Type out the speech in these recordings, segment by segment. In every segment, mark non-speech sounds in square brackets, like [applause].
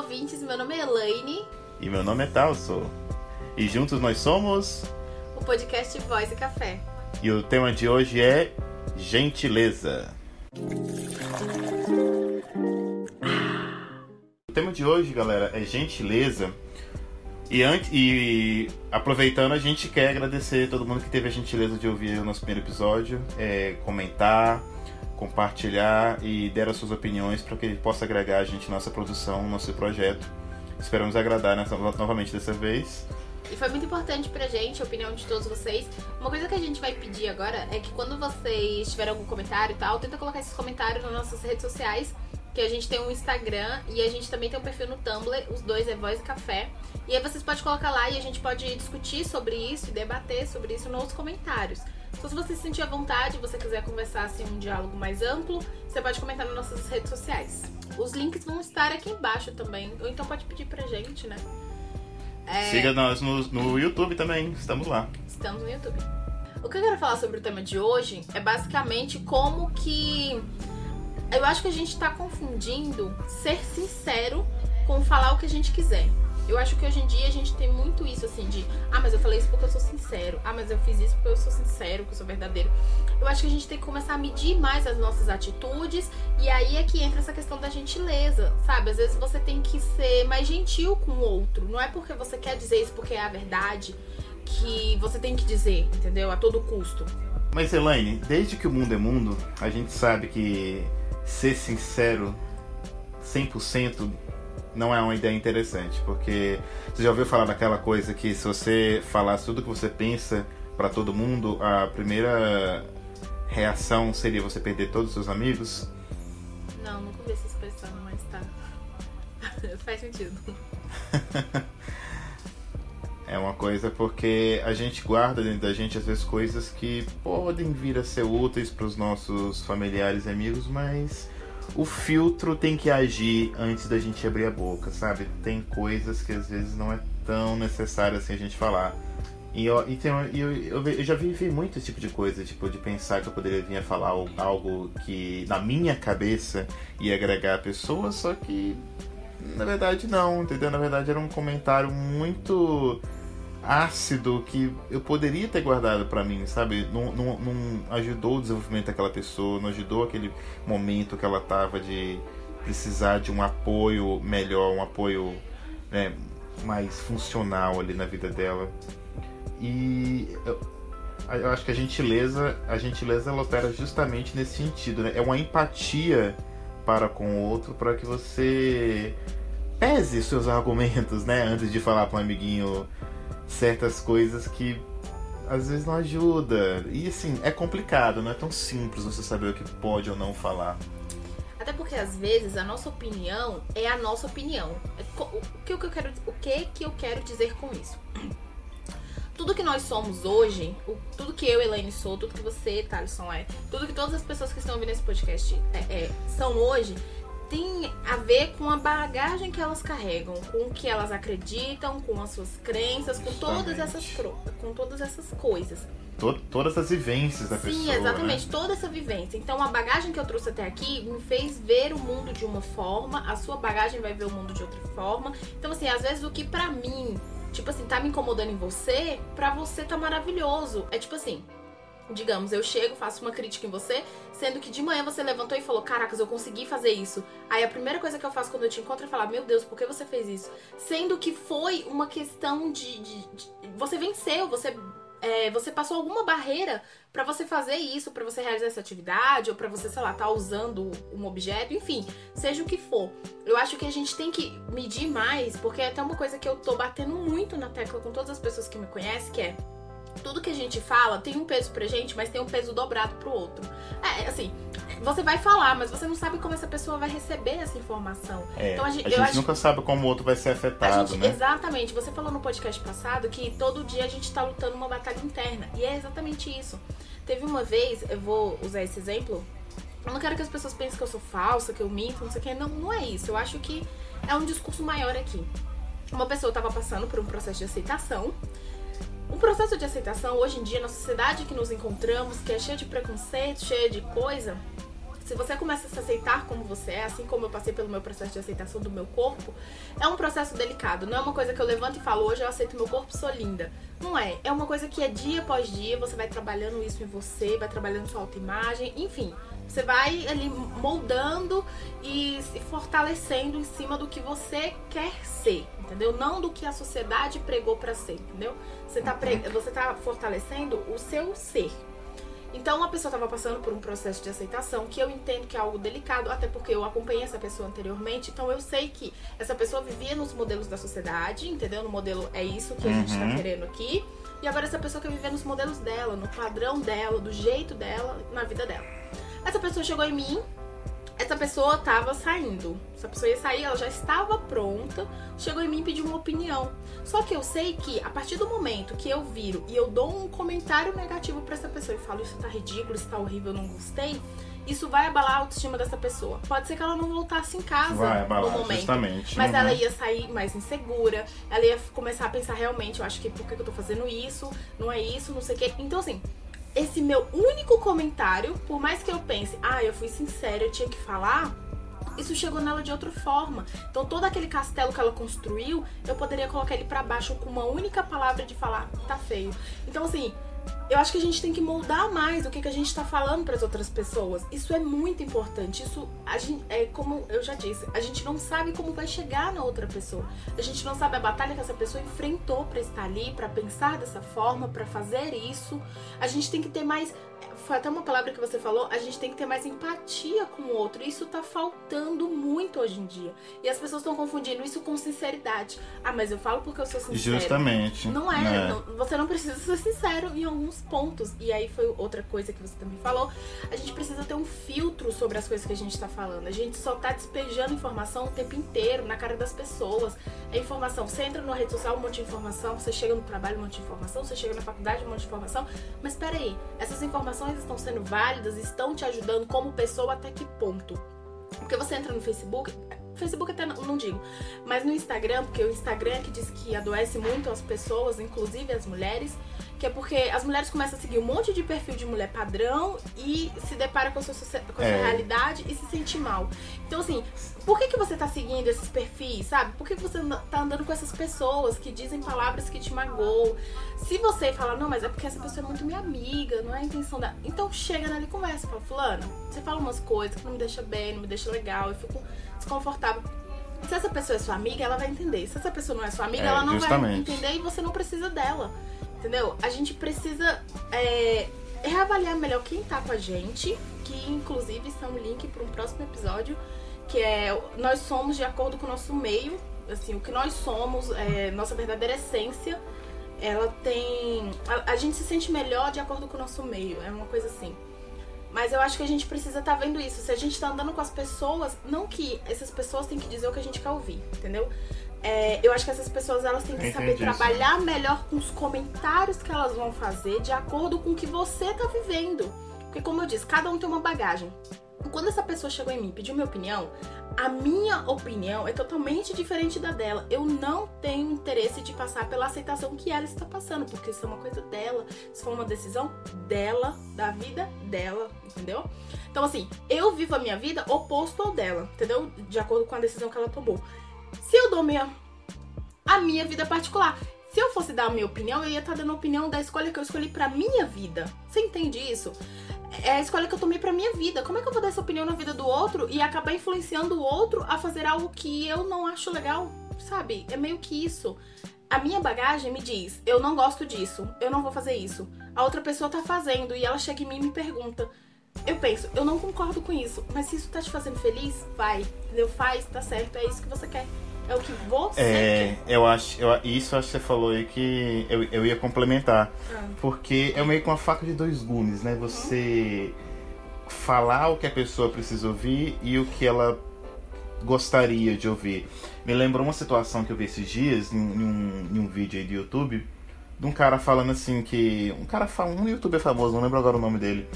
ouvintes, meu nome é Elaine. E meu nome é Talso. E juntos nós somos. O podcast Voz e Café. E o tema de hoje é gentileza. O tema de hoje, galera, é gentileza. E, antes, e aproveitando, a gente quer agradecer todo mundo que teve a gentileza de ouvir o nosso primeiro episódio, é, comentar, compartilhar e der as suas opiniões para que ele possa agregar a gente nossa produção, nosso projeto. Esperamos agradar novamente dessa vez. E foi muito importante pra gente, a opinião de todos vocês. Uma coisa que a gente vai pedir agora é que quando vocês tiverem algum comentário e tal, tenta colocar esses comentários nas nossas redes sociais. Que a gente tem um Instagram e a gente também tem um perfil no Tumblr, os dois é Voz e Café. E aí vocês podem colocar lá e a gente pode discutir sobre isso e debater sobre isso nos comentários. Então, se você se sentir à vontade, você quiser conversar assim um diálogo mais amplo, você pode comentar nas nossas redes sociais. Os links vão estar aqui embaixo também, ou então pode pedir pra gente, né? É... Siga nós no, no YouTube também, estamos lá. Estamos no YouTube. O que eu quero falar sobre o tema de hoje é basicamente como que eu acho que a gente tá confundindo ser sincero com falar o que a gente quiser. Eu acho que hoje em dia a gente tem muito isso, assim, de ah, mas eu falei isso porque eu sou sincero. Ah, mas eu fiz isso porque eu sou sincero, porque eu sou verdadeiro. Eu acho que a gente tem que começar a medir mais as nossas atitudes. E aí é que entra essa questão da gentileza, sabe? Às vezes você tem que ser mais gentil com o outro. Não é porque você quer dizer isso porque é a verdade que você tem que dizer, entendeu? A todo custo. Mas Elaine, desde que o mundo é mundo, a gente sabe que ser sincero 100% não é uma ideia interessante, porque você já ouviu falar daquela coisa que se você falasse tudo que você pensa para todo mundo, a primeira reação seria você perder todos os seus amigos? Não, nunca vi essa expressão, mas tá. [laughs] Faz sentido. [laughs] é uma coisa porque a gente guarda dentro da gente às vezes coisas que podem vir a ser úteis para os nossos familiares e amigos, mas o filtro tem que agir antes da gente abrir a boca, sabe? Tem coisas que às vezes não é tão necessário assim a gente falar. E, eu, e tem, eu, eu, eu, já vivi muito esse tipo de coisa, tipo, de pensar que eu poderia vir a falar algo que na minha cabeça ia agregar a pessoa, só que na verdade não, entendeu? Na verdade era um comentário muito ácido que eu poderia ter guardado para mim, sabe? Não, não, não, ajudou o desenvolvimento daquela pessoa, não ajudou aquele momento que ela tava de precisar de um apoio melhor, um apoio né, mais funcional ali na vida dela. E eu, eu acho que a gentileza, a gentileza ela opera justamente nesse sentido, né? É uma empatia para com o outro para que você pese seus argumentos, né? Antes de falar para um amiguinho certas coisas que às vezes não ajuda. E assim, é complicado, não é tão simples você saber o que pode ou não falar. Até porque às vezes a nossa opinião é a nossa opinião. É o que, eu quero, o que, que eu quero dizer com isso? Tudo que nós somos hoje, tudo que eu, Elaine, sou, tudo que você, Thaleson, é, tudo que todas as pessoas que estão ouvindo esse podcast é, é, são hoje, tem a ver com a bagagem que elas carregam, com o que elas acreditam, com as suas crenças, com todas essas, com todas essas coisas. todas as vivências da Sim, pessoa. Sim, exatamente, né? toda essa vivência. Então a bagagem que eu trouxe até aqui me fez ver o mundo de uma forma, a sua bagagem vai ver o mundo de outra forma. Então, assim, às vezes o que pra mim, tipo assim, tá me incomodando em você, pra você tá maravilhoso. É tipo assim, digamos, eu chego, faço uma crítica em você, sendo que de manhã você levantou e falou: Caracas, eu consegui fazer isso. Aí a primeira coisa que eu faço quando eu te encontro é falar: Meu Deus, por que você fez isso? Sendo que foi uma questão de. de, de você venceu, você. É, você passou alguma barreira para você fazer isso, para você realizar essa atividade, ou para você, sei lá, tá usando um objeto, enfim, seja o que for. Eu acho que a gente tem que medir mais, porque é até uma coisa que eu tô batendo muito na tecla com todas as pessoas que me conhecem, que é tudo que a gente fala tem um peso pra gente, mas tem um peso dobrado pro outro. É, assim, você vai falar, mas você não sabe como essa pessoa vai receber essa informação. É, então a gente, a gente nunca acho... sabe como o outro vai ser afetado, gente, né? Exatamente. Você falou no podcast passado que todo dia a gente tá lutando uma batalha interna. E é exatamente isso. Teve uma vez, eu vou usar esse exemplo. Eu não quero que as pessoas pensem que eu sou falsa, que eu minto, não sei o que. Não, não é isso. Eu acho que é um discurso maior aqui. Uma pessoa estava passando por um processo de aceitação um processo de aceitação hoje em dia na sociedade que nos encontramos, que é cheia de preconceito, cheia de coisa, se você começa a se aceitar como você é, assim como eu passei pelo meu processo de aceitação do meu corpo, é um processo delicado. Não é uma coisa que eu levanto e falo, hoje eu aceito meu corpo, sou linda. Não é. É uma coisa que é dia após dia, você vai trabalhando isso em você, vai trabalhando sua autoimagem, enfim. Você vai ali moldando e se fortalecendo em cima do que você quer ser, entendeu? Não do que a sociedade pregou para ser, entendeu? Você tá, pre... você tá fortalecendo o seu ser. Então, uma pessoa estava passando por um processo de aceitação que eu entendo que é algo delicado, até porque eu acompanhei essa pessoa anteriormente, então eu sei que essa pessoa vivia nos modelos da sociedade, entendeu? No modelo é isso que a gente está uhum. querendo aqui. E agora essa pessoa quer viver nos modelos dela, no padrão dela, do jeito dela, na vida dela. Essa pessoa chegou em mim, essa pessoa tava saindo. Essa pessoa ia sair, ela já estava pronta, chegou em mim e pediu uma opinião. Só que eu sei que a partir do momento que eu viro e eu dou um comentário negativo para essa pessoa e falo isso tá ridículo, isso tá horrível, eu não gostei, isso vai abalar a autoestima dessa pessoa. Pode ser que ela não voltasse em casa vai abalar, no momento. Justamente. Mas uhum. ela ia sair mais insegura, ela ia começar a pensar realmente, eu acho que por que eu tô fazendo isso? Não é isso, não sei o quê. Então, assim, esse meu único comentário, por mais que eu pense, ah, eu fui sincera, eu tinha que falar, isso chegou nela de outra forma. Então todo aquele castelo que ela construiu, eu poderia colocar ele para baixo com uma única palavra de falar, tá feio. Então assim, eu acho que a gente tem que moldar mais o que, que a gente está falando para as outras pessoas. Isso é muito importante. Isso a gente, é como eu já disse, a gente não sabe como vai chegar na outra pessoa. A gente não sabe a batalha que essa pessoa enfrentou para estar ali, para pensar dessa forma, para fazer isso. A gente tem que ter mais foi até uma palavra que você falou, a gente tem que ter mais empatia com o outro. Isso tá faltando muito hoje em dia. E as pessoas estão confundindo isso com sinceridade. Ah, mas eu falo porque eu sou sincero. Justamente. Não é, é. Não, você não precisa ser sincero em alguns pontos. E aí foi outra coisa que você também falou. A gente precisa ter um filtro sobre as coisas que a gente tá falando. A gente só tá despejando informação o tempo inteiro na cara das pessoas. É informação. Você entra na rede social, um monte de informação. Você chega no trabalho, um monte de informação. Você chega na faculdade, um monte de informação. Mas peraí, essas informações estão sendo válidas, estão te ajudando como pessoa até que ponto? Porque você entra no Facebook, Facebook até não, não, digo, mas no Instagram, porque o Instagram é que diz que adoece muito as pessoas, inclusive as mulheres, que é porque as mulheres começam a seguir um monte de perfil de mulher padrão e se depara com a sua, com a é. realidade e se sente mal. Então, assim, por que, que você tá seguindo esses perfis, sabe? Por que, que você tá andando com essas pessoas que dizem palavras que te magoam? Se você falar, não, mas é porque essa pessoa é muito minha amiga, não é a intenção da. Então chega nela e conversa, fala, fulano, você fala umas coisas que não me deixa bem, não me deixa legal, eu fico desconfortável. Se essa pessoa é sua amiga, ela vai entender. Se essa pessoa não é sua amiga, é, ela não justamente. vai entender e você não precisa dela. Entendeu? A gente precisa é, reavaliar melhor quem tá com a gente, que inclusive isso é um link para um próximo episódio, que é nós somos de acordo com o nosso meio, assim, o que nós somos, é, nossa verdadeira essência, ela tem. A, a, gente se sente melhor de acordo com o nosso meio, é uma coisa assim. Mas eu acho que a gente precisa estar tá vendo isso. Se a gente tá andando com as pessoas, não que essas pessoas têm que dizer o que a gente quer ouvir, entendeu? É, eu acho que essas pessoas elas têm que saber trabalhar melhor com os comentários que elas vão fazer de acordo com o que você tá vivendo. Porque, como eu disse, cada um tem uma bagagem. Quando essa pessoa chegou em mim e pediu minha opinião, a minha opinião é totalmente diferente da dela. Eu não tenho interesse de passar pela aceitação que ela está passando, porque isso é uma coisa dela, isso foi uma decisão dela, da vida dela, entendeu? Então, assim, eu vivo a minha vida oposto ao dela, entendeu? De acordo com a decisão que ela tomou. Se eu dou minha, a minha vida particular, se eu fosse dar a minha opinião, eu ia estar dando a opinião da escolha que eu escolhi pra minha vida. Você entende isso? É a escolha que eu tomei pra minha vida. Como é que eu vou dar essa opinião na vida do outro e acabar influenciando o outro a fazer algo que eu não acho legal? Sabe? É meio que isso. A minha bagagem me diz, eu não gosto disso, eu não vou fazer isso. A outra pessoa tá fazendo e ela chega em mim e me pergunta. Eu penso, eu não concordo com isso, mas se isso tá te fazendo feliz, vai. Entendeu? Faz, tá certo, é isso que você quer. É o que você é, quer. Eu acho, eu, isso acho que você falou aí que eu, eu ia complementar. Ah. Porque é meio que uma faca de dois gumes, né? Você uhum. falar o que a pessoa precisa ouvir e o que ela gostaria de ouvir. Me lembrou uma situação que eu vi esses dias em, em, um, em um vídeo aí do YouTube de um cara falando assim que. Um cara um youtuber famoso, não lembro agora o nome dele.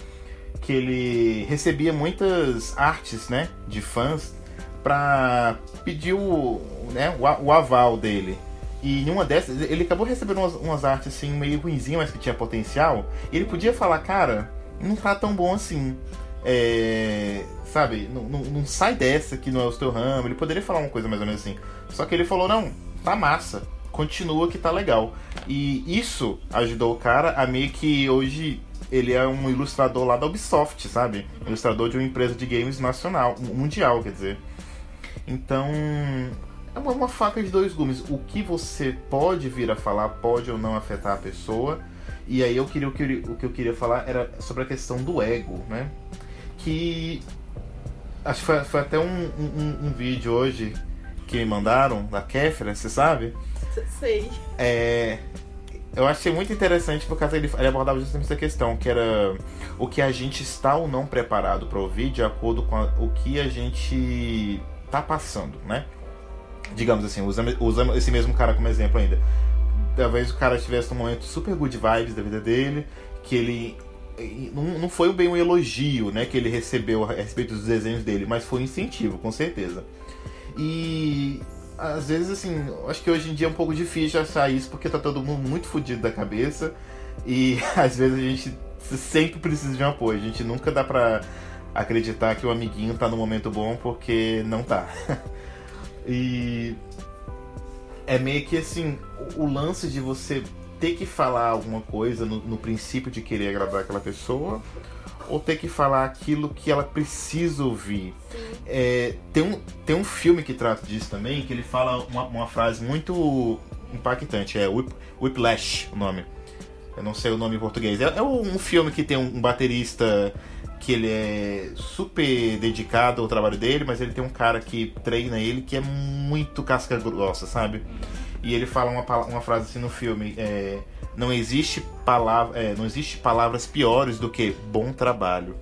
Que ele recebia muitas artes, né? De fãs para pedir o, né, o, o, aval dele. E em uma dessas, ele acabou recebendo umas, umas artes assim, meio ruinzinhas, mas que tinha potencial. Ele podia falar, cara, não tá tão bom assim. É, sabe, não, não, não sai dessa que não é o teu ramo. Ele poderia falar uma coisa mais ou menos assim. Só que ele falou, não, tá massa. Continua que tá legal. E isso ajudou o cara a meio que hoje ele é um ilustrador lá da Ubisoft, sabe? Ilustrador de uma empresa de games nacional, mundial, quer dizer. Então, é uma, faca de dois gumes. O que você pode vir a falar pode ou não afetar a pessoa. E aí eu queria o que eu, o que eu queria falar era sobre a questão do ego, né? Que acho que foi, foi até um, um, um, vídeo hoje que me mandaram da Kéfera, você sabe? Sei. É, eu achei muito interessante porque ele, ele abordava justamente essa questão, que era o que a gente está ou não preparado para ouvir de acordo com a, o que a gente está passando, né? Digamos assim, usando, esse mesmo cara como exemplo ainda. Talvez o cara estivesse num momento super good vibes da vida dele, que ele não foi bem um elogio, né, que ele recebeu a respeito dos desenhos dele, mas foi um incentivo, com certeza. E às vezes, assim, acho que hoje em dia é um pouco difícil achar isso porque tá todo mundo muito fodido da cabeça e [laughs] às vezes a gente sempre precisa de um apoio. A gente nunca dá pra acreditar que o amiguinho tá no momento bom porque não tá. [laughs] e é meio que assim, o lance de você ter que falar alguma coisa no, no princípio de querer agradar aquela pessoa ou ter que falar aquilo que ela precisa ouvir. É, tem, um, tem um filme que trata disso também, que ele fala uma, uma frase muito impactante, é Whip, Whiplash o nome. Eu não sei o nome em português. É, é um filme que tem um, um baterista que ele é super dedicado ao trabalho dele, mas ele tem um cara que treina ele que é muito casca grossa, sabe? E ele fala uma, uma frase assim no filme, é, não existe palavra, é, não existe palavras piores do que bom trabalho,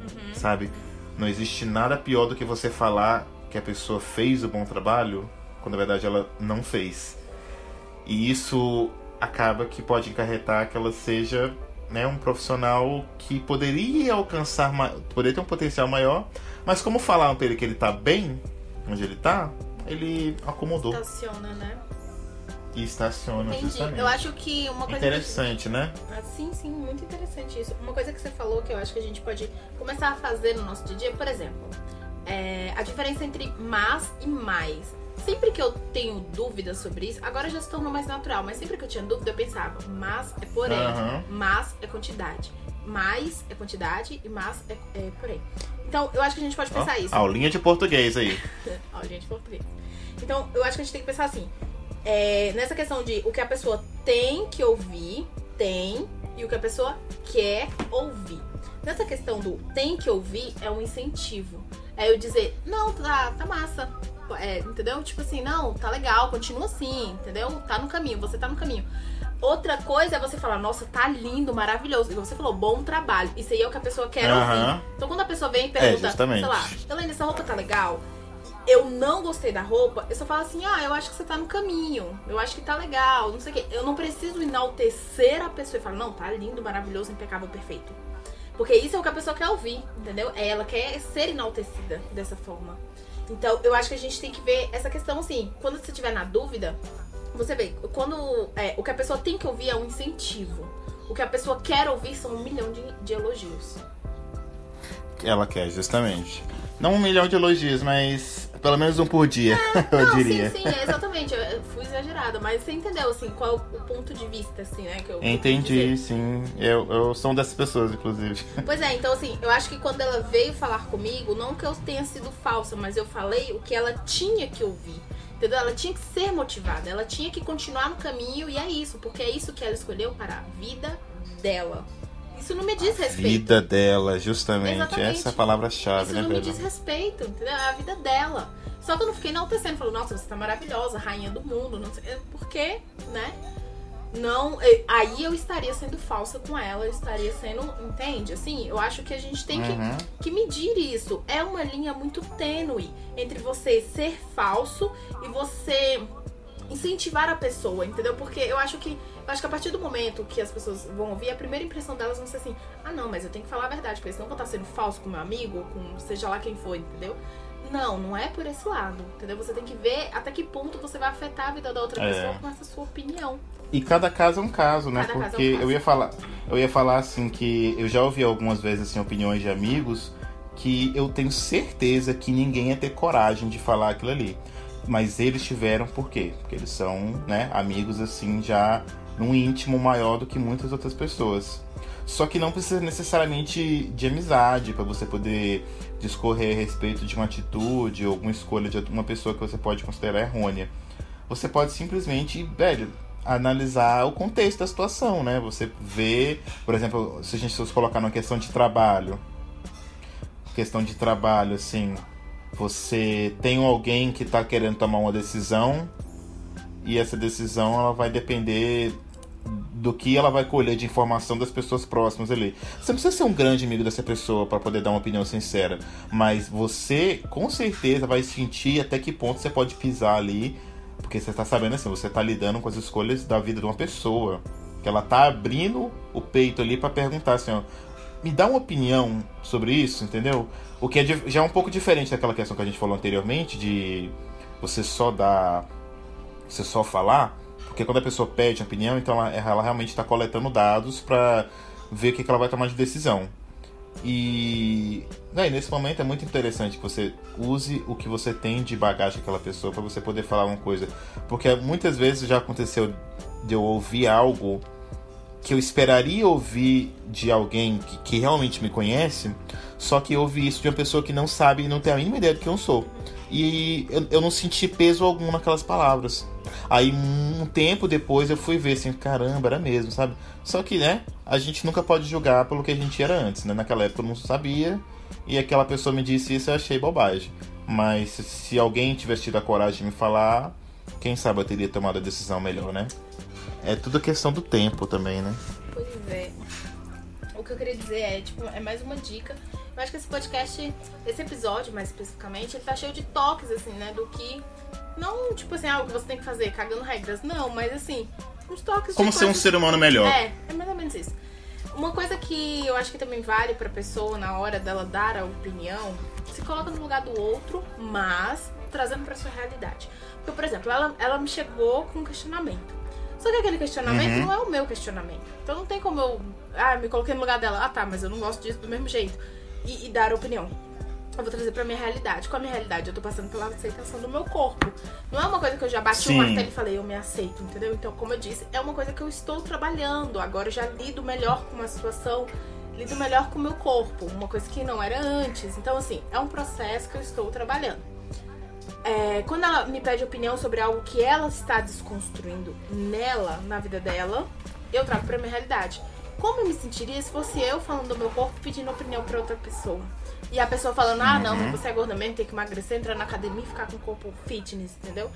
uhum. sabe? Não existe nada pior do que você falar que a pessoa fez o bom trabalho quando na verdade ela não fez. E isso acaba que pode encarretar que ela seja né, um profissional que poderia alcançar, poderia ter um potencial maior, mas como falaram para ele que ele tá bem onde ele tá, ele acomodou. Estaciona, né? E estaciona, Entendi. justamente. Eu acho que uma coisa. Interessante, né? Ah, sim, sim, muito interessante isso. Uma coisa que você falou que eu acho que a gente pode começar a fazer no nosso dia a dia, por exemplo, é a diferença entre mas e mais. Sempre que eu tenho dúvidas sobre isso, agora já se tornou mais natural, mas sempre que eu tinha dúvida, eu pensava, mas é porém, uhum. mas é quantidade. Mais é quantidade e mas é, é porém. Então, eu acho que a gente pode pensar oh, isso. Aulinha de português aí. [laughs] aulinha de português. Então, eu acho que a gente tem que pensar assim. É, nessa questão de o que a pessoa tem que ouvir, tem, e o que a pessoa quer ouvir. Nessa questão do tem que ouvir é um incentivo. É eu dizer, não, tá, tá massa é, entendeu? Tipo assim, não, tá legal, continua assim, entendeu? Tá no caminho, você tá no caminho. Outra coisa é você falar, nossa, tá lindo, maravilhoso. E você falou, bom trabalho. Isso aí é o que a pessoa quer ouvir. Então quando a pessoa vem e pergunta, é, sei lá, Helena, essa roupa tá legal? Eu não gostei da roupa, eu só falo assim, ah, eu acho que você tá no caminho. Eu acho que tá legal, não sei o quê. Eu não preciso enaltecer a pessoa e falar, não, tá lindo, maravilhoso, impecável, perfeito. Porque isso é o que a pessoa quer ouvir, entendeu? Ela quer ser enaltecida dessa forma. Então, eu acho que a gente tem que ver essa questão assim. Quando você estiver na dúvida, você vê, quando é, o que a pessoa tem que ouvir é um incentivo. O que a pessoa quer ouvir são um milhão de, de elogios. Ela quer, justamente. Não um milhão de elogios, mas pelo menos um por dia, é, [laughs] eu não, diria. Sim, sim, exatamente. Eu fui exagerada, mas você entendeu, assim, qual é o ponto de vista, assim, né? Que eu Entendi, sim. Eu, eu sou uma dessas pessoas, inclusive. [laughs] Pois é, então, assim, eu acho que quando ela veio falar comigo, não que eu tenha sido falsa, mas eu falei o que ela tinha que ouvir. Entendeu? Ela tinha que ser motivada, ela tinha que continuar no caminho, e é isso, porque é isso que ela escolheu para a vida dela. Isso não me diz a respeito. vida dela, justamente. Exatamente. Essa é a palavra-chave, né, Isso não me diz respeito, entendeu? É a vida dela. Só que eu não fiquei enaltecendo, falou, nossa, você tá maravilhosa, rainha do mundo, não sei. Porque, né? Não, aí eu estaria sendo falsa com ela, eu estaria sendo, entende? Assim, eu acho que a gente tem uhum. que, que medir isso. É uma linha muito tênue entre você ser falso e você incentivar a pessoa, entendeu? Porque eu acho que eu acho que a partir do momento que as pessoas vão ouvir, a primeira impressão delas vai ser assim: ah, não, mas eu tenho que falar a verdade, porque senão eu vou estar sendo falso com meu amigo, com seja lá quem for, entendeu? Não, não é por esse lado, entendeu? Você tem que ver até que ponto você vai afetar a vida da outra é. pessoa com essa sua opinião. E cada caso é um caso, né? Cada Porque é um caso. eu ia falar, eu ia falar assim que eu já ouvi algumas vezes assim opiniões de amigos que eu tenho certeza que ninguém ia ter coragem de falar aquilo ali. Mas eles tiveram por quê? Porque eles são, né, amigos assim já num íntimo maior do que muitas outras pessoas. Só que não precisa necessariamente de amizade para você poder discorrer a respeito de uma atitude ou uma escolha de uma pessoa que você pode considerar errônea. Você pode simplesmente, velho, analisar o contexto da situação, né? Você vê, por exemplo, se a gente fosse colocar numa questão de trabalho, questão de trabalho, assim, você tem alguém que está querendo tomar uma decisão e essa decisão ela vai depender do que ela vai colher de informação das pessoas próximas ali. Você não precisa ser um grande amigo dessa pessoa para poder dar uma opinião sincera, mas você com certeza vai sentir até que ponto você pode pisar ali, porque você está sabendo assim, você está lidando com as escolhas da vida de uma pessoa, que ela tá abrindo o peito ali para perguntar assim, ó, me dá uma opinião sobre isso, entendeu? O que é, já é um pouco diferente daquela questão que a gente falou anteriormente de você só dar, você só falar. Porque quando a pessoa pede opinião, então ela, ela realmente está coletando dados para ver o que, que ela vai tomar de decisão. E né, nesse momento é muito interessante que você use o que você tem de bagagem daquela pessoa para você poder falar uma coisa. Porque muitas vezes já aconteceu de eu ouvir algo que eu esperaria ouvir de alguém que, que realmente me conhece, só que eu ouvi isso de uma pessoa que não sabe e não tem a mínima ideia do que eu sou. E eu, eu não senti peso algum naquelas palavras. Aí um tempo depois eu fui ver assim, caramba, era mesmo, sabe? Só que, né, a gente nunca pode julgar pelo que a gente era antes, né? Naquela época eu não sabia e aquela pessoa me disse isso eu achei bobagem. Mas se alguém tivesse tido a coragem de me falar, quem sabe eu teria tomado a decisão melhor, né? É tudo questão do tempo também, né? Pois é. O que eu queria dizer é, tipo, é mais uma dica. Eu acho que esse podcast, esse episódio mais especificamente, ele tá cheio de toques, assim, né? Do que. Não, tipo assim, algo que você tem que fazer cagando regras. Não, mas assim, uns toques Como ser um ser humano melhor. É, é mais ou menos isso. Uma coisa que eu acho que também vale pra pessoa na hora dela dar a opinião, se coloca no lugar do outro, mas trazendo pra sua realidade. Porque, por exemplo, ela, ela me chegou com um questionamento. Só que aquele questionamento uhum. não é o meu questionamento. Então não tem como eu. Ah, me coloquei no lugar dela. Ah, tá, mas eu não gosto disso do mesmo jeito. E, e dar opinião. Eu vou trazer pra minha realidade. Com a minha realidade, eu tô passando pela aceitação do meu corpo. Não é uma coisa que eu já bati Sim. o martelo e falei, eu me aceito, entendeu? Então, como eu disse, é uma coisa que eu estou trabalhando. Agora eu já lido melhor com uma situação, lido melhor com o meu corpo. Uma coisa que não era antes. Então, assim, é um processo que eu estou trabalhando é, quando ela me pede opinião sobre algo que ela está desconstruindo nela, na vida dela, eu trago pra minha realidade. Como eu me sentiria se fosse eu falando do meu corpo pedindo opinião pra outra pessoa? E a pessoa falando, ah, não, mas uhum. você é gorda mesmo, tem que emagrecer, entrar na academia e ficar com o corpo fitness, entendeu?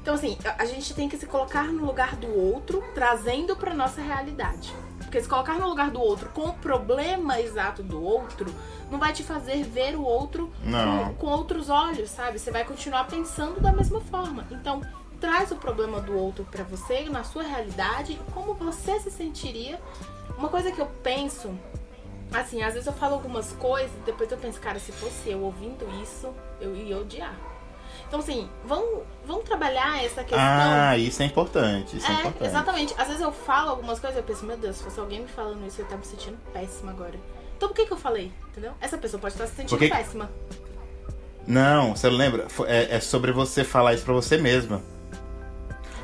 Então, assim, a gente tem que se colocar no lugar do outro, trazendo pra nossa realidade. Porque se colocar no lugar do outro com o problema exato do outro, não vai te fazer ver o outro com, com, outros olhos, sabe? Você vai continuar pensando da mesma forma. Então, traz o problema do outro para você, na sua realidade, como você se sentiria. Uma coisa que eu penso, assim, às vezes eu falo algumas coisas, depois eu penso, cara, se fosse eu ouvindo isso, eu ia odiar. Então, assim, vamos, vamos trabalhar essa questão. Ah, isso é importante. Isso é, é importante. exatamente. Às vezes eu falo algumas coisas e eu penso, meu Deus, se fosse alguém me falando isso, eu tá me sentindo péssima agora. Então por que, que eu falei? Entendeu? Essa pessoa pode estar se sentindo Porque... péssima. Não, você lembra? É, é sobre você falar isso pra você mesma.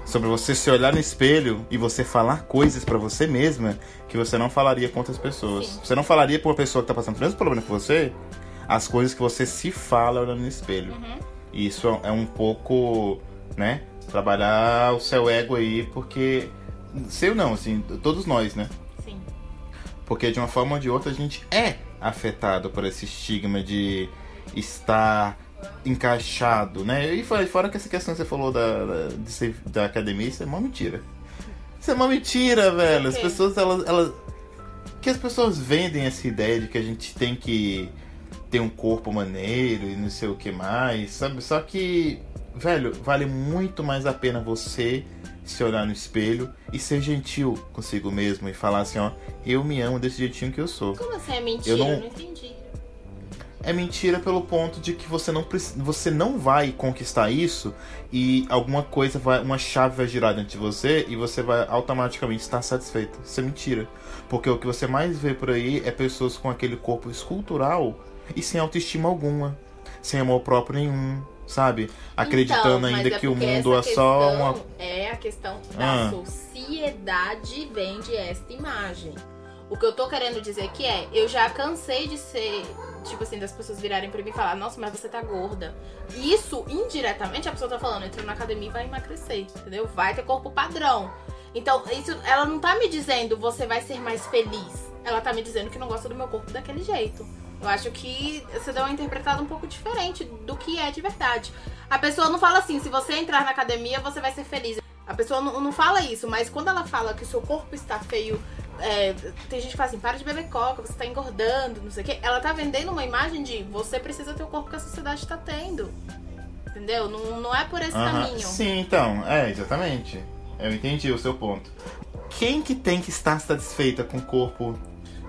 Sobre você se olhar no espelho e você falar coisas para você mesma que você não falaria com outras pessoas. Sim. Você não falaria pra uma pessoa que tá passando o mesmo problema que você as coisas que você se fala olhando no espelho. Uhum. E isso é um pouco, né? Trabalhar o seu ego aí, porque. Sei não, assim, todos nós, né? Sim. Porque de uma forma ou de outra a gente é afetado por esse estigma de estar encaixado, né? E fora que essa questão que você falou da, da, ser, da academia, isso é uma mentira. Isso é uma mentira, velho. As pessoas, elas, elas. Que as pessoas vendem essa ideia de que a gente tem que ter um corpo maneiro e não sei o que mais, sabe? Só que, velho, vale muito mais a pena você se olhar no espelho e ser gentil consigo mesmo e falar assim, ó, eu me amo desse jeitinho que eu sou. Como assim é mentira? Eu não, eu não entendi. É mentira pelo ponto de que você não, você não vai conquistar isso e alguma coisa vai. Uma chave vai girar dentro de você e você vai automaticamente estar satisfeito. Isso é mentira. Porque o que você mais vê por aí é pessoas com aquele corpo escultural e sem autoestima alguma, sem amor próprio nenhum, sabe? Acreditando Então, ainda é que o mundo é só uma. É a questão da Ah. sociedade vende esta imagem. O que eu tô querendo dizer aqui é, eu já cansei de ser, tipo assim, das pessoas virarem pra mim e falar, nossa, mas você tá gorda. Isso, indiretamente, a pessoa tá falando, entra na academia e vai emagrecer, entendeu? Vai ter corpo padrão. Então, isso, ela não tá me dizendo, você vai ser mais feliz. Ela tá me dizendo que não gosta do meu corpo daquele jeito. Eu acho que você deu uma interpretada um pouco diferente do que é de verdade. A pessoa não fala assim, se você entrar na academia, você vai ser feliz. A pessoa não, não fala isso, mas quando ela fala que o seu corpo está feio, é, tem gente que fala assim, para de beber coca, você tá engordando, não sei o quê. Ela tá vendendo uma imagem de você precisa ter o corpo que a sociedade tá tendo. Entendeu? Não, não é por esse Aham. caminho. Sim, então, é, exatamente. Eu entendi o seu ponto. Quem que tem que estar satisfeita com o corpo?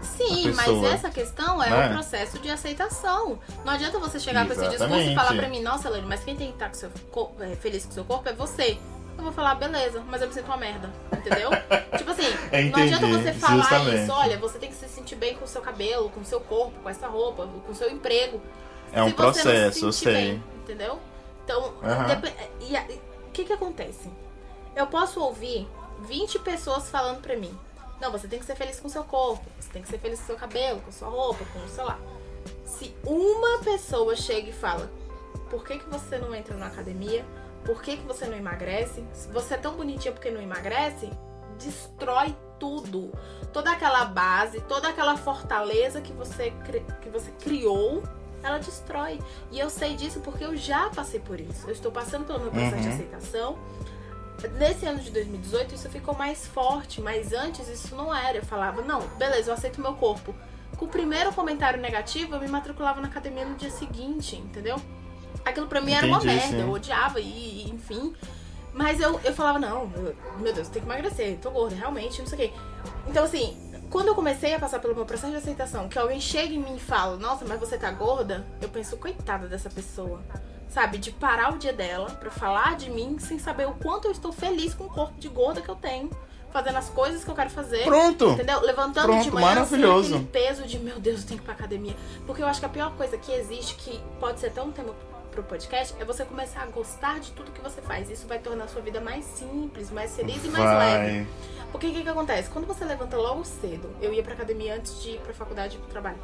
Sim, mas essa questão é né? um processo de aceitação. Não adianta você chegar com esse discurso e Exatamente. falar pra mim, nossa, Lene, mas quem tem que estar com seu co- é, feliz com o seu corpo é você. Eu vou falar, beleza, mas eu me sinto uma merda, entendeu? [laughs] tipo assim, Eu não adianta entendi, você falar justamente. isso, olha, você tem que se sentir bem com o seu cabelo, com o seu corpo, com essa roupa, com o seu emprego. É um não se processo, eu sei. bem, entendeu? Então, e o que que acontece? Eu posso ouvir 20 pessoas falando pra mim. Não, você tem que ser feliz com o seu corpo, você tem que ser feliz com o seu cabelo, com sua roupa, com o sei lá. Se uma pessoa chega e fala, por que, que você não entra na academia? Por que, que você não emagrece? Se você é tão bonitinha porque não emagrece, destrói tudo. Toda aquela base, toda aquela fortaleza que você, que você criou, ela destrói. E eu sei disso porque eu já passei por isso. Eu estou passando pelo meu processo de Uhum. aceitação. Nesse ano de 2018, isso ficou mais forte, mas antes isso não era. Eu falava, não, beleza, eu aceito meu corpo. Com o primeiro comentário negativo, eu me matriculava na academia no dia seguinte, entendeu? Aquilo pra mim era uma Entendi, merda, sim. eu odiava, e, enfim. Mas eu, eu falava, não, eu- meu Deus, tem que emagrecer, tô gorda, realmente, não sei o quê. Então, assim, quando eu comecei a passar pelo meu processo de aceitação, que alguém chega em mim e fala, nossa, mas você tá gorda, eu penso, coitada dessa pessoa. Sabe, de parar o dia dela pra falar de mim sem saber o quanto eu estou feliz com o corpo de gorda que eu tenho. Fazendo as coisas que eu quero fazer. Pronto! Entendeu? Levantando Pronto, de manhã maravilhoso. sem aquele peso de, meu Deus, eu tenho que ir pra academia. Porque eu acho que a pior coisa que existe, que pode ser até um tema pro podcast, é você começar a gostar de tudo que você faz. Isso vai tornar a sua vida mais simples, mais feliz e mais leve. Vai. Porque o que, que acontece? Quando você levanta logo cedo, eu ia pra academia antes de ir pra faculdade e pro trabalho.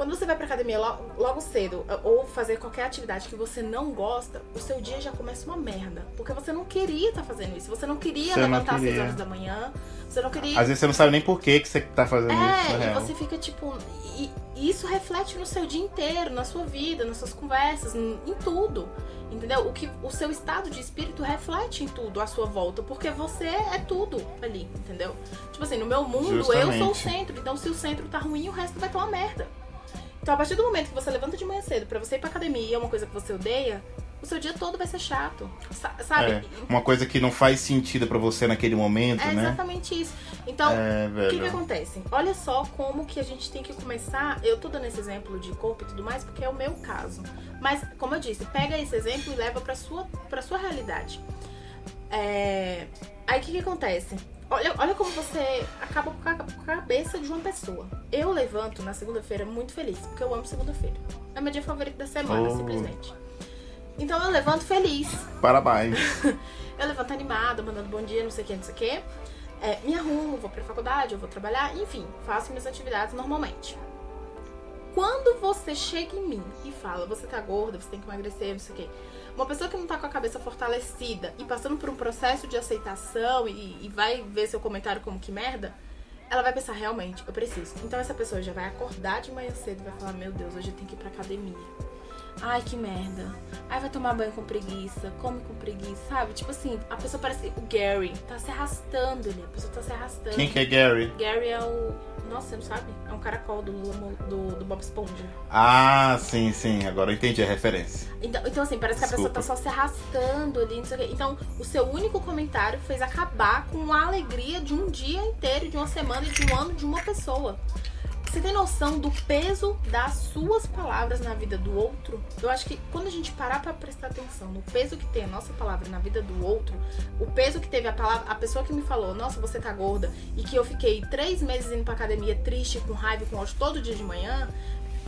Quando você vai pra academia lo- logo cedo, ou fazer qualquer atividade que você não gosta, o seu dia já começa uma merda. Porque você não queria estar fazendo isso. Você não queria Você levantar às 6 queria. horas da manhã. Você não queria. Às vezes você não sabe nem por que, que você tá fazendo isso, na É, e real. você fica tipo. E, e isso reflete no seu dia inteiro, na sua vida, nas suas conversas, em, em tudo. Entendeu? O, que, o seu estado de espírito reflete em tudo à sua volta, porque você é tudo ali, entendeu? Tipo assim, no meu mundo, eu sou o Justamente. centro. Então, se o centro tá ruim, o resto vai estar uma merda. Então, a partir do momento que você levanta de manhã cedo pra você ir pra academia e é uma coisa que você odeia, o seu dia todo vai ser chato. Sa- Sabe? É, uma coisa que não faz sentido pra você naquele momento, É né? exatamente isso. Então, É, o que, que acontece? Olha só como que a gente tem que começar. Eu tô dando esse exemplo de corpo e tudo mais porque é o meu caso. Mas, como eu disse, pega esse exemplo e leva pra sua, pra sua realidade. É, Aí o que, que acontece? Olha, olha como você acaba com a, cabeça de uma pessoa. Eu levanto na segunda-feira muito feliz, porque eu amo segunda-feira. É meu dia favorito da semana, Oh. simplesmente. Então eu levanto feliz. Parabéns. [laughs] Eu levanto animada, mandando bom dia, não sei o que, não sei o que. É, me arrumo, vou pra faculdade, eu vou trabalhar, enfim, faço minhas atividades normalmente. Quando você chega em mim e fala, você tá gorda, você tem que emagrecer, não sei o quê. Uma pessoa que não tá com a cabeça fortalecida e passando por um processo de aceitação e, e vai ver seu comentário como que merda, ela vai pensar, realmente, eu preciso. Então essa pessoa já vai acordar de manhã cedo e vai falar, meu Deus, hoje eu tenho que ir pra academia. Ai, que merda. Ai, vai tomar banho com preguiça, come com preguiça, sabe? Tipo assim, a pessoa parece o Gary, tá se arrastando ali, a pessoa tá se arrastando. Quem que é Gary? Gary é o. Nossa, você não sabe? É um caracol do, do, do Bob Esponja. Ah, sim, sim. Agora eu entendi a referência. Então, então assim, parece que a pessoa tá só se arrastando ali, não sei o quê. Então, o seu único comentário fez acabar com a alegria de um dia inteiro, de uma semana, de um ano de uma pessoa. Você tem noção do peso das suas palavras na vida do outro? Eu acho que quando a gente parar pra prestar atenção no peso que tem a nossa palavra na vida do outro, o peso que teve a palavra, a pessoa que me falou, nossa, você tá gorda, e que eu fiquei três meses indo pra academia triste, com raiva, com ódio todo dia de manhã,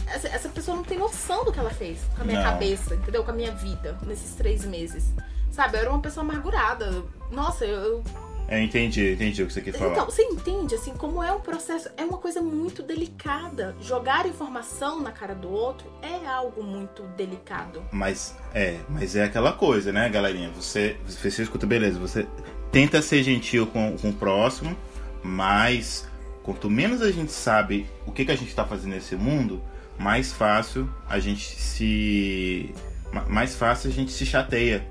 essa, essa pessoa não tem noção do que ela fez com a minha Não. cabeça, entendeu? Com a minha vida nesses três meses. Sabe, eu era uma pessoa amargurada. Nossa, eu. eu- Eu entendi, entendi o que você quer falar. Então, você entende, assim, como é um processo. É uma coisa muito delicada. Jogar informação na cara do outro é algo muito delicado. Mas é, mas é aquela coisa, né, galerinha? Você, você escuta, beleza, você tenta ser gentil com, com o próximo, mas quanto menos a gente sabe o que, que a gente tá fazendo nesse mundo, mais fácil a gente se. ma- Mais fácil a gente se chateia.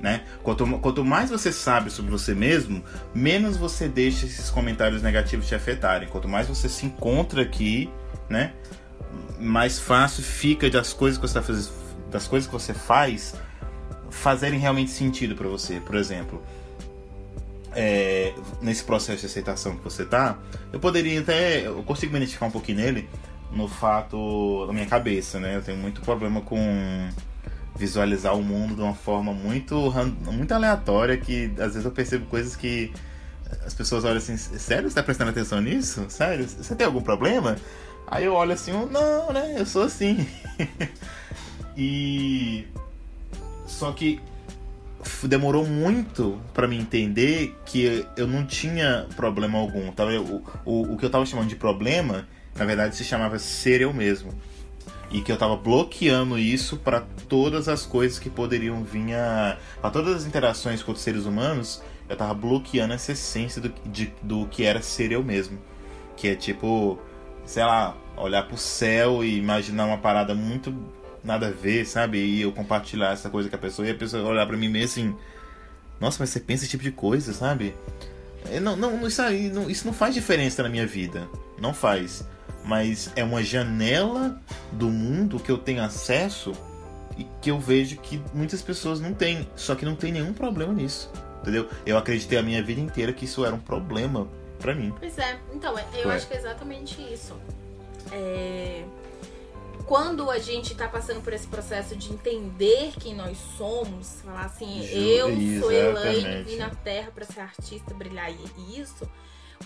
Né? Quanto, quanto mais você sabe sobre você mesmo, menos você deixa esses comentários negativos te afetarem. Quanto mais você se encontra aqui, né? mais fácil fica das coisas que você tá fazendo, das coisas que você faz fazerem realmente sentido pra você. Por exemplo, é, nesse processo de aceitação que você tá, eu poderia até, eu consigo me identificar um pouquinho nele no fato da minha cabeça, né? Eu tenho muito problema com visualizar o mundo de uma forma muito muito aleatória que às vezes eu percebo coisas que as pessoas olham assim, sério, você tá prestando atenção nisso? Sério? Você tem algum problema? Aí eu olho assim, não, né? Eu sou assim. [laughs] e. Só que demorou muito pra me entender que eu não tinha problema algum. Tava, o, o, o que eu tava chamando de problema, na verdade, se chamava ser eu mesmo. E que eu tava bloqueando isso pra todas as coisas que poderiam vir a. pra todas as interações com outros seres humanos, eu tava bloqueando essa essência do, de- do que era ser eu mesmo. Que é tipo, sei lá, olhar pro céu e imaginar uma parada muito nada a ver, sabe? E eu compartilhar essa coisa com a pessoa e a pessoa olhar pra mim meio assim, nossa, mas você pensa esse tipo de coisa, sabe? Não, não, isso aí, não, isso não faz diferença na minha vida. Não faz. Mas é uma janela do mundo que eu tenho acesso e que eu vejo que muitas pessoas não têm. Só que não tem nenhum problema nisso. Entendeu? Eu acreditei a minha vida inteira que isso era um problema pra mim. Pois é, então, eu Ué. acho que é exatamente isso. É, Quando a gente tá passando por esse processo de entender quem nós somos, falar assim, Ju- eu sou Elaine, vim na Terra pra ser artista, brilhar e isso,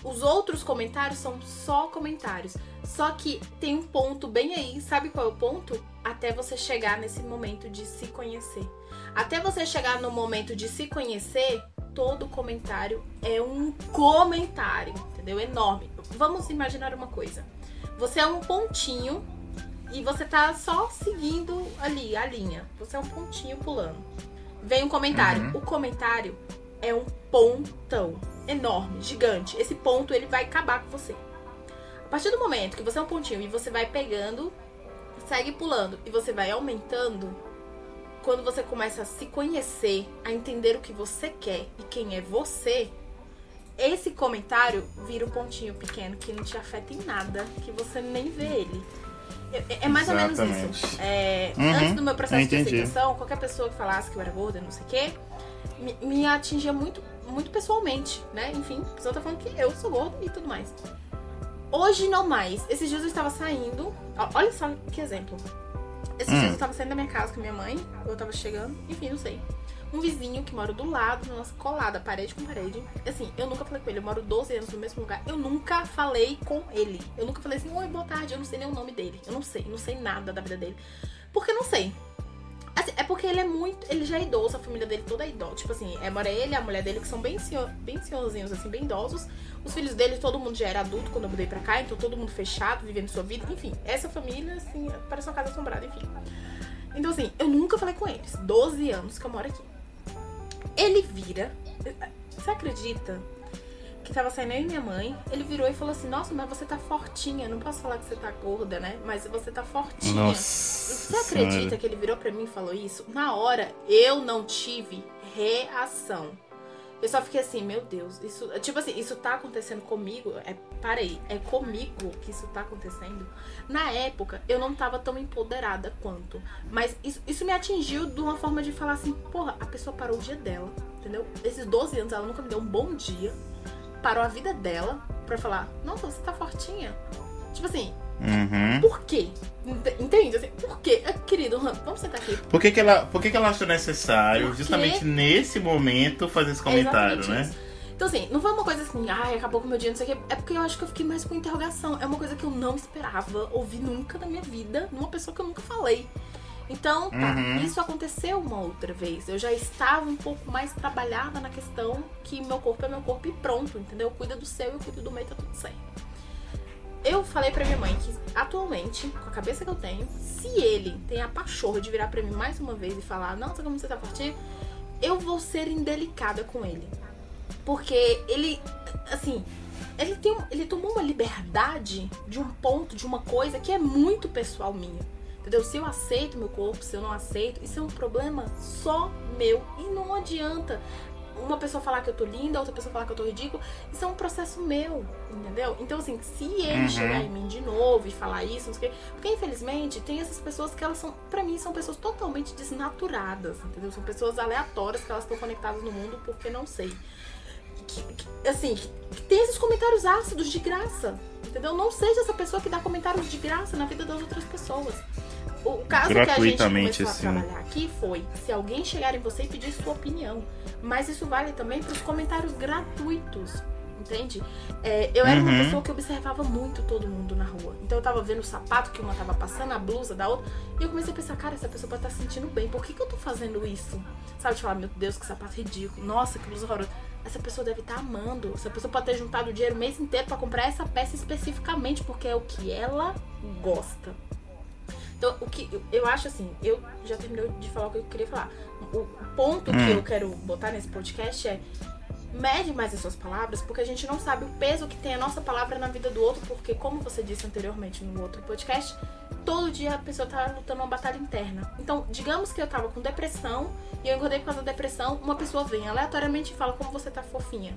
os outros comentários são só comentários. Só que tem um ponto bem aí, sabe qual é o ponto? Até você chegar nesse momento de se conhecer. Até você chegar no momento de se conhecer, todo comentário é um comentário, entendeu? Enorme. Vamos imaginar uma coisa. Você é um pontinho e você tá só seguindo ali a linha. Você é um pontinho pulando. Vem um comentário. Uhum. O comentário é um pontão enorme, gigante. Esse ponto ele vai acabar com você. A partir do momento que você é um pontinho e você vai pegando, segue pulando e você vai aumentando, quando você começa a se conhecer, a entender o que você quer e quem é você, esse comentário vira um pontinho pequeno que não te afeta em nada, que você nem vê ele. É, é mais ou menos Exatamente. isso. É, Uhum, Antes do meu processo de aceitação, qualquer pessoa que falasse que eu era gorda, não sei o quê, me, me atingia muito, muito pessoalmente, né? Enfim, a pessoa tá falando que eu sou gorda e tudo mais. Hoje não mais. Esses dias eu estava saindo. Olha só que exemplo. Esses Hum. dias eu estava saindo da minha casa com minha mãe. Eu tava chegando, enfim, não sei. Um vizinho que mora do lado, nossa, colada, parede com parede. Assim, eu nunca falei com ele. Eu moro 12 anos no mesmo lugar. Eu nunca falei com ele. Eu nunca falei assim, oi, boa tarde. Eu não sei nem o nome dele. Eu não sei, não sei nada da vida dele. Porque eu não sei. Assim, é porque ele é muito. Ele já é idoso, a família dele toda é idosa. Tipo assim, é, mora ele a mulher dele, que são bem, senhor, bem senhorzinhos, assim, bem idosos. Os filhos dele, todo mundo já era adulto quando eu mudei pra cá, então todo mundo fechado, vivendo sua vida. Enfim, essa família, assim, parece uma casa assombrada, enfim. Então, assim, eu nunca falei com eles. 12 anos que eu moro aqui. Ele vira. Você acredita que tava saindo eu e minha mãe? Ele virou e falou assim: Nossa, mas você tá fortinha. Não posso falar que você tá gorda, né? Mas você tá fortinha. Nossa. Você acredita que ele virou pra mim e falou isso? Na hora, eu não tive reação. Eu só fiquei assim, meu Deus, isso. Tipo assim, isso tá acontecendo comigo. É, parei, é comigo que isso tá acontecendo. Na época, eu não tava tão empoderada quanto. Mas isso, isso me atingiu de uma forma de falar assim, porra, a pessoa parou o dia dela, entendeu? Esses 12 anos, ela nunca me deu um bom dia. Parou a vida dela pra falar, nossa, você tá fortinha. Tipo assim, Uhum. por quê? Ent- Entende? Assim, por quê? Eh, Querido, vamos sentar aqui. Por que, que, ela, por que, que ela achou necessário, justamente nesse momento, fazer esse comentário, né? isso. Então, assim, não foi uma coisa assim, ai, acabou com o meu dia, não sei o quê. É porque eu acho que eu fiquei mais com interrogação. É uma coisa que eu não esperava ouvir nunca na minha vida, numa pessoa que eu nunca falei. Então, tá, Uhum. isso aconteceu uma outra vez. Eu já estava um pouco mais trabalhada na questão que meu corpo é meu corpo e pronto, entendeu? Cuida do seu, eu cuido do meu, tá tudo certo. Eu falei pra minha mãe que atualmente, com a cabeça que eu tenho, se ele tem a pachorra de virar pra mim mais uma vez e falar, não, sabe como você tá fortinho? Eu vou ser indelicada com ele. Porque ele, assim, ele, tem, um- ele tomou uma liberdade de um ponto, de uma coisa que é muito pessoal minha. Entendeu? Se eu aceito meu corpo, se eu não aceito, isso é um problema só meu. E não adianta uma pessoa falar que eu tô linda, outra pessoa falar que eu tô ridícula. Isso é um processo meu, entendeu? Então, assim, se ele Uhum. chegar em mim de novo e falar isso, não sei o quê. Porque, infelizmente, tem essas pessoas que elas são, pra mim, são pessoas totalmente desnaturadas, entendeu? São pessoas aleatórias que elas estão conectadas no mundo porque não sei. Que, que- assim, que tem esses comentários ácidos de graça, entendeu? Não seja essa pessoa que dá comentários de graça na vida das outras pessoas. O caso que a gente começou a assim. trabalhar aqui foi se alguém chegar em você e pedir sua opinião. Mas isso vale também para os comentários gratuitos. Entende? É, eu era uma Uhum. pessoa que observava muito todo mundo na rua. Então eu tava vendo o sapato que uma tava passando, a blusa da outra. E eu comecei a pensar, cara, essa pessoa pode estar se sentindo bem. Por que, que eu tô fazendo isso? Sabe, de falar, meu Deus, que sapato ridículo. Nossa, que blusa horrorosa. Essa pessoa deve estar amando. Essa pessoa pode ter juntado o dinheiro o mês inteiro pra comprar essa peça especificamente, porque é o que ela gosta. Então, o que eu- eu acho assim, eu já terminei de falar o que eu queria falar. O ponto que Hum. eu quero botar nesse podcast é mede mais as suas palavras, porque a gente não sabe o peso que tem a nossa palavra na vida do outro, porque como você disse anteriormente no outro podcast, todo dia a pessoa tá lutando uma batalha interna. Então, digamos que eu tava com depressão e eu engordei por causa da depressão, uma pessoa vem aleatoriamente e fala como você tá fofinha.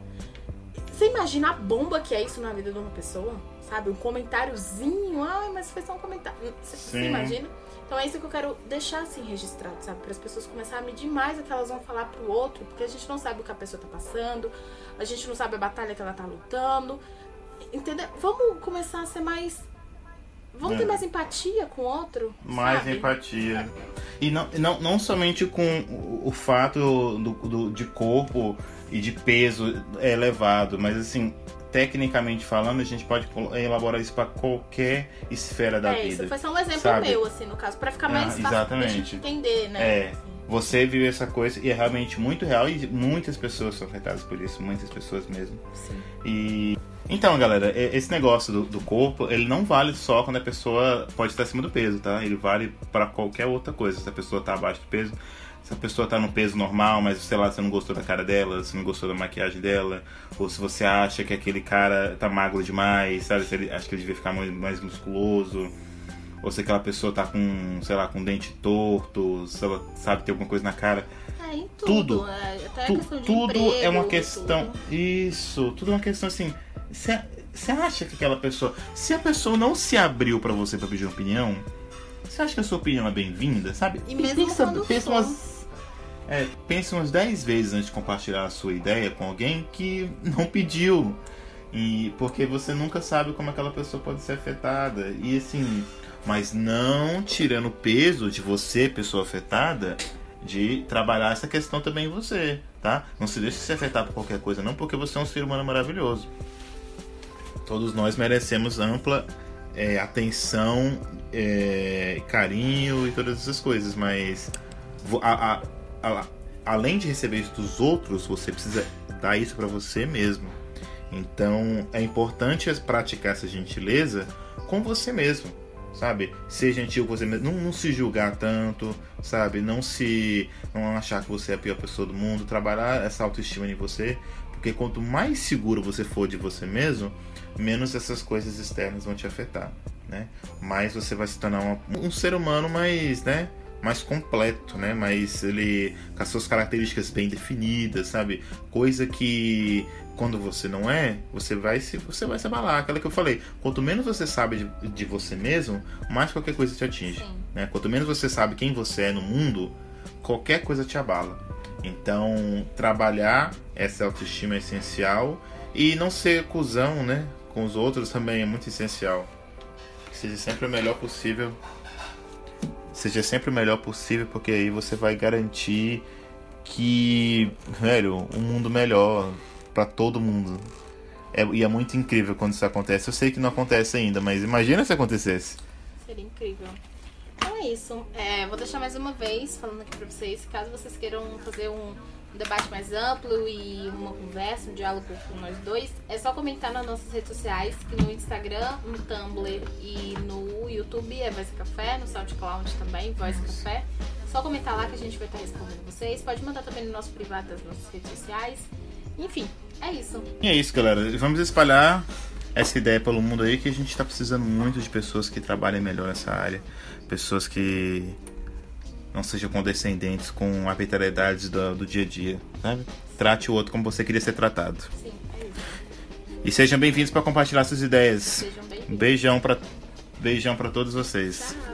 Você imagina a bomba que é isso na vida de uma pessoa? Sabe? Um comentáriozinho. Ai, mas foi só um comentário. Você, você imagina? Então é isso que eu quero deixar assim registrado, sabe? Para as pessoas começarem a medir mais o que elas vão falar pro outro, porque a gente não sabe o que a pessoa tá passando, a gente não sabe a batalha que ela tá lutando. Entendeu? Vamos começar a ser mais. Vamos É. ter mais empatia com o outro? Mais sabe? empatia. E não, não, não somente com o, o fato do, do- de corpo e de peso elevado, mas assim, tecnicamente falando, a gente pode elaborar isso para qualquer esfera da é, vida. isso foi só um exemplo sabe? meu, assim, no caso, pra ficar Ah, mais fácil pra exatamente. gente entender, né? É. Assim. Você viu essa coisa e é realmente muito real e muitas pessoas são afetadas por isso, muitas pessoas mesmo. Sim. E então, galera, esse negócio do, do corpo, ele não vale só quando a pessoa pode estar acima do peso, tá? Ele vale pra qualquer outra coisa. Se a pessoa tá abaixo do peso, se a pessoa tá no peso normal, mas sei lá, você não gostou da cara dela, você não gostou da maquiagem dela, ou se você acha que aquele cara tá magro demais, sabe? Se ele acha que ele devia ficar mais, mais musculoso. Ou se aquela pessoa tá com, sei lá, com um dente torto, se ela sabe ter alguma coisa na cara. É, em tudo. Tudo. é, Tu- tudo é emprego, uma questão. tudo. Isso, tudo é uma questão assim. Você acha que aquela pessoa. Se a pessoa não se abriu pra você pra pedir uma opinião, você acha que a sua opinião é bem-vinda, sabe? E mesmo pensa, quando pensa umas. É, pense umas 10 vezes antes de compartilhar a sua ideia com alguém que não pediu. E porque você nunca sabe como aquela pessoa pode ser afetada. E assim, mas não tirando o peso de você, pessoa afetada, de trabalhar essa questão também em você, tá? Não se deixe se afetar por qualquer coisa, não, porque você é um ser humano maravilhoso. Todos nós merecemos ampla é, atenção, é, carinho e todas essas coisas, mas a- a- além de receber isso dos outros, você precisa dar isso pra você mesmo. Então é importante praticar essa gentileza com você mesmo, sabe? Ser gentil com você mesmo, não, não se julgar tanto, sabe? Não se não achar que você é a pior pessoa do mundo, trabalhar essa autoestima em você, porque quanto mais seguro você for de você mesmo, menos essas coisas externas vão te afetar, né? Mais você vai se tornar uma- um ser humano mais, né? Mais completo, né? Mais ele com as suas características bem definidas, sabe? Coisa que quando você não é, você vai se você vai se abalar. Aquela que eu falei, quanto menos você sabe de, de você mesmo, mais qualquer coisa te atinge, Sim. né? Quanto menos você sabe quem você é no mundo, qualquer coisa te abala. Então, trabalhar essa autoestima é essencial e não ser cuzão, né? Com os outros também é muito essencial. Que seja sempre o melhor possível seja sempre o melhor possível, porque aí você vai garantir que, velho, um mundo melhor, para todo mundo. É, e é muito incrível quando isso acontece. Eu sei que não acontece ainda, mas imagina se acontecesse. Seria incrível. Então é isso. É, vou deixar mais uma vez falando aqui pra vocês, caso vocês queiram fazer um um debate mais amplo e uma conversa, um diálogo com nós dois, é só comentar nas nossas redes sociais, que no Instagram, no Tumblr e no YouTube é Voz Café, no SoundCloud também, Voz Café. Só comentar lá que a gente vai estar respondendo vocês. Pode mandar também no nosso privado das nossas redes sociais. Enfim, é isso. E é isso, galera. Vamos espalhar essa ideia pelo mundo aí que a gente está precisando muito de pessoas que trabalhem melhor nessa área. Pessoas que não sejam condescendentes com arbitrariedades do, do dia a dia, sabe? Trate o outro como você queria ser tratado. Sim, é isso. E sejam bem-vindos para compartilhar suas ideias. Sejam bem-vindos. Um beijão para beijão para todos vocês. Tchau.